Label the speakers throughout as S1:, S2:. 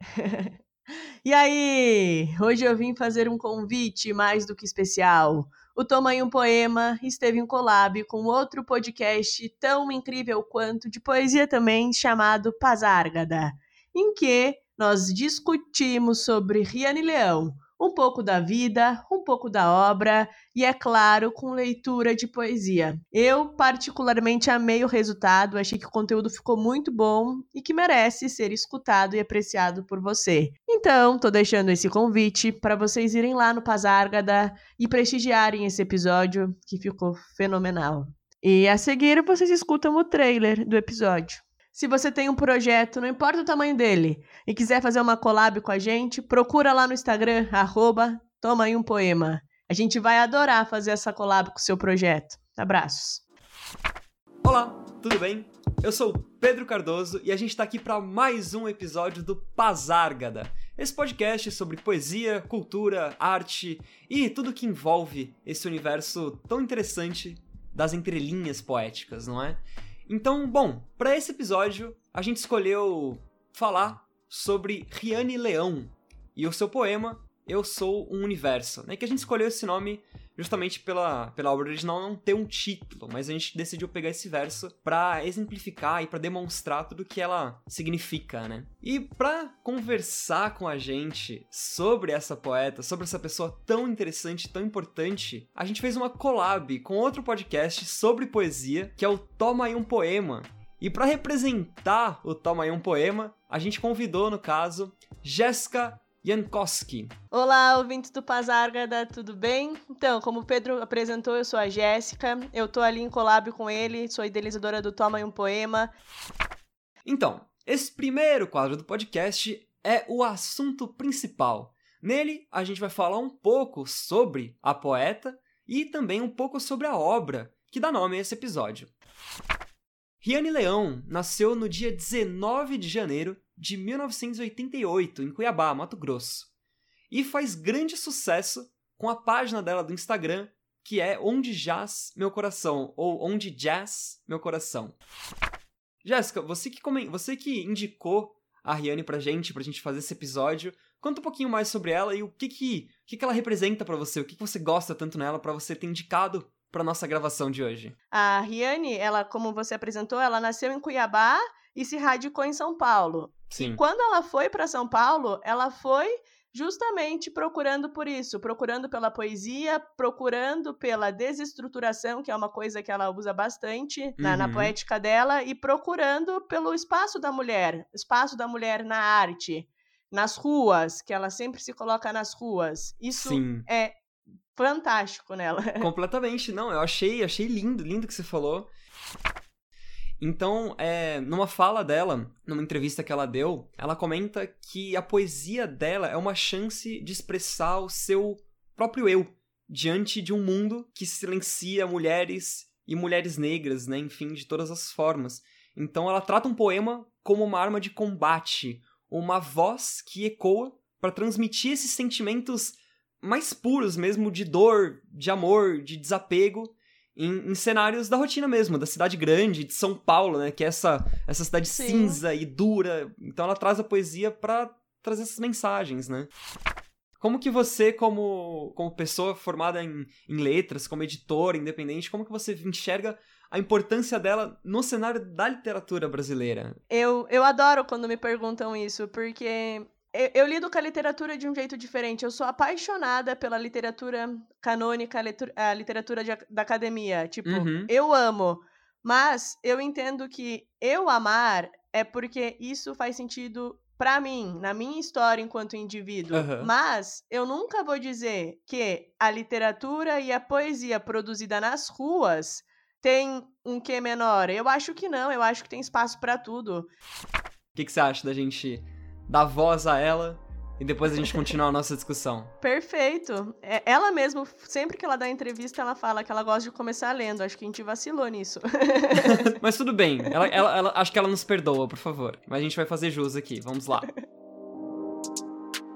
S1: e aí, hoje eu vim fazer um convite mais do que especial. O Toma aí um Poema esteve em collab com outro podcast tão incrível quanto de poesia também, chamado Pazárgada, em que nós discutimos sobre Riane Leão, um pouco da vida, um pouco da obra e, é claro, com leitura de poesia. Eu, particularmente, amei o resultado, achei que o conteúdo ficou muito bom e que merece ser escutado e apreciado por você. Então, tô deixando esse convite para vocês irem lá no Pazárgada e prestigiarem esse episódio que ficou fenomenal. E a seguir, vocês escutam o trailer do episódio. Se você tem um projeto, não importa o tamanho dele, e quiser fazer uma collab com a gente, procura lá no Instagram, arroba Toma aí um poema. A gente vai adorar fazer essa collab com o seu projeto. Abraços.
S2: Olá, tudo bem? Eu sou Pedro Cardoso e a gente está aqui para mais um episódio do Pazárgada. Esse podcast sobre poesia, cultura, arte e tudo que envolve esse universo tão interessante das entrelinhas poéticas, não é? Então, bom, para esse episódio a gente escolheu falar sobre Riane Leão e o seu poema Eu Sou um Universo, né? Que a gente escolheu esse nome justamente pela, pela obra original não ter um título, mas a gente decidiu pegar esse verso para exemplificar e para demonstrar tudo que ela significa, né? E para conversar com a gente sobre essa poeta, sobre essa pessoa tão interessante, tão importante, a gente fez uma collab com outro podcast sobre poesia, que é o Toma aí um poema. E para representar o Toma aí um poema, a gente convidou, no caso, Jéssica Jankowski.
S1: Olá, ouvintes do Pazárgada, tudo bem? Então, como o Pedro apresentou, eu sou a Jéssica, eu tô ali em collab com ele, sou idealizadora do Toma e um Poema.
S2: Então, esse primeiro quadro do podcast é o assunto principal. Nele, a gente vai falar um pouco sobre a poeta e também um pouco sobre a obra que dá nome a esse episódio. Riane Leão nasceu no dia 19 de janeiro de 1988, em Cuiabá, Mato Grosso. E faz grande sucesso com a página dela do Instagram, que é Onde Jaz Meu Coração, ou Onde Jazz Meu Coração. Jéssica, você que, você que indicou a Riane pra gente, pra gente fazer esse episódio, conta um pouquinho mais sobre ela e o que que, que, que ela representa para você, o que, que você gosta tanto nela para você ter indicado para nossa gravação de hoje.
S1: A Riane, ela, como você apresentou, ela nasceu em Cuiabá e se radicou em São Paulo.
S2: Sim.
S1: E quando ela foi para São Paulo, ela foi justamente procurando por isso, procurando pela poesia, procurando pela desestruturação, que é uma coisa que ela usa bastante uhum. na, na, uhum. poética dela, e procurando pelo espaço da mulher, espaço da mulher na arte, nas ruas, que ela sempre se coloca nas ruas. Isso
S2: Sim.
S1: é fantástico nela.
S2: Completamente, não, eu achei, achei lindo, lindo que você falou. Então, é, numa fala dela, numa entrevista que ela deu, ela comenta que a poesia dela é uma chance de expressar o seu próprio eu diante de um mundo que silencia mulheres e mulheres negras, né, enfim, de todas as formas. Então, ela trata um poema como uma arma de combate, uma voz que ecoa para transmitir esses sentimentos mais puros mesmo de dor, de amor, de desapego em, em, cenários da rotina mesmo, da cidade grande, de São Paulo, né? Que é essa, essa cidade Sim. cinza e dura. Então ela traz a poesia para trazer essas mensagens, né? Como que você, como, como pessoa formada em, em letras, como editora independente, como que você enxerga a importância dela no cenário da literatura brasileira?
S1: Eu, eu adoro quando me perguntam isso, porque eu, eu, lido com a literatura de um jeito diferente. Eu sou apaixonada pela literatura canônica, a literatura de, da academia. Tipo, uhum. eu amo. Mas eu entendo que eu amar é porque isso faz sentido para mim, na minha história enquanto indivíduo. Uhum. Mas eu nunca vou dizer que a literatura e a poesia produzida nas ruas tem um que menor. Eu acho que não, eu acho que tem espaço para tudo.
S2: O que, que você acha da gente dar voz a ela e depois a gente continuar a nossa discussão.
S1: Perfeito. É, ela mesmo, sempre que ela dá entrevista, ela fala que ela gosta de começar lendo. Acho que a gente vacilou nisso.
S2: Mas tudo bem. Ela, ela, ela, acho que ela nos perdoa, por favor. Mas a gente vai fazer jus aqui. Vamos lá.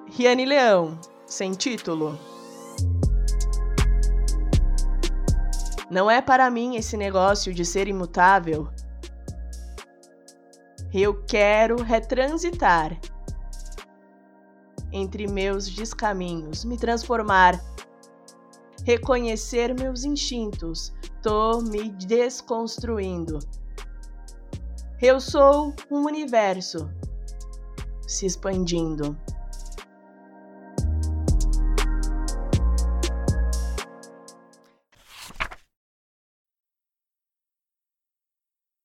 S1: Riane Leão, sem título. Não é para mim esse negócio de ser imutável. Eu quero retransitar entre meus descaminhos, me transformar, reconhecer meus instintos, tô me desconstruindo. Eu sou um universo se expandindo.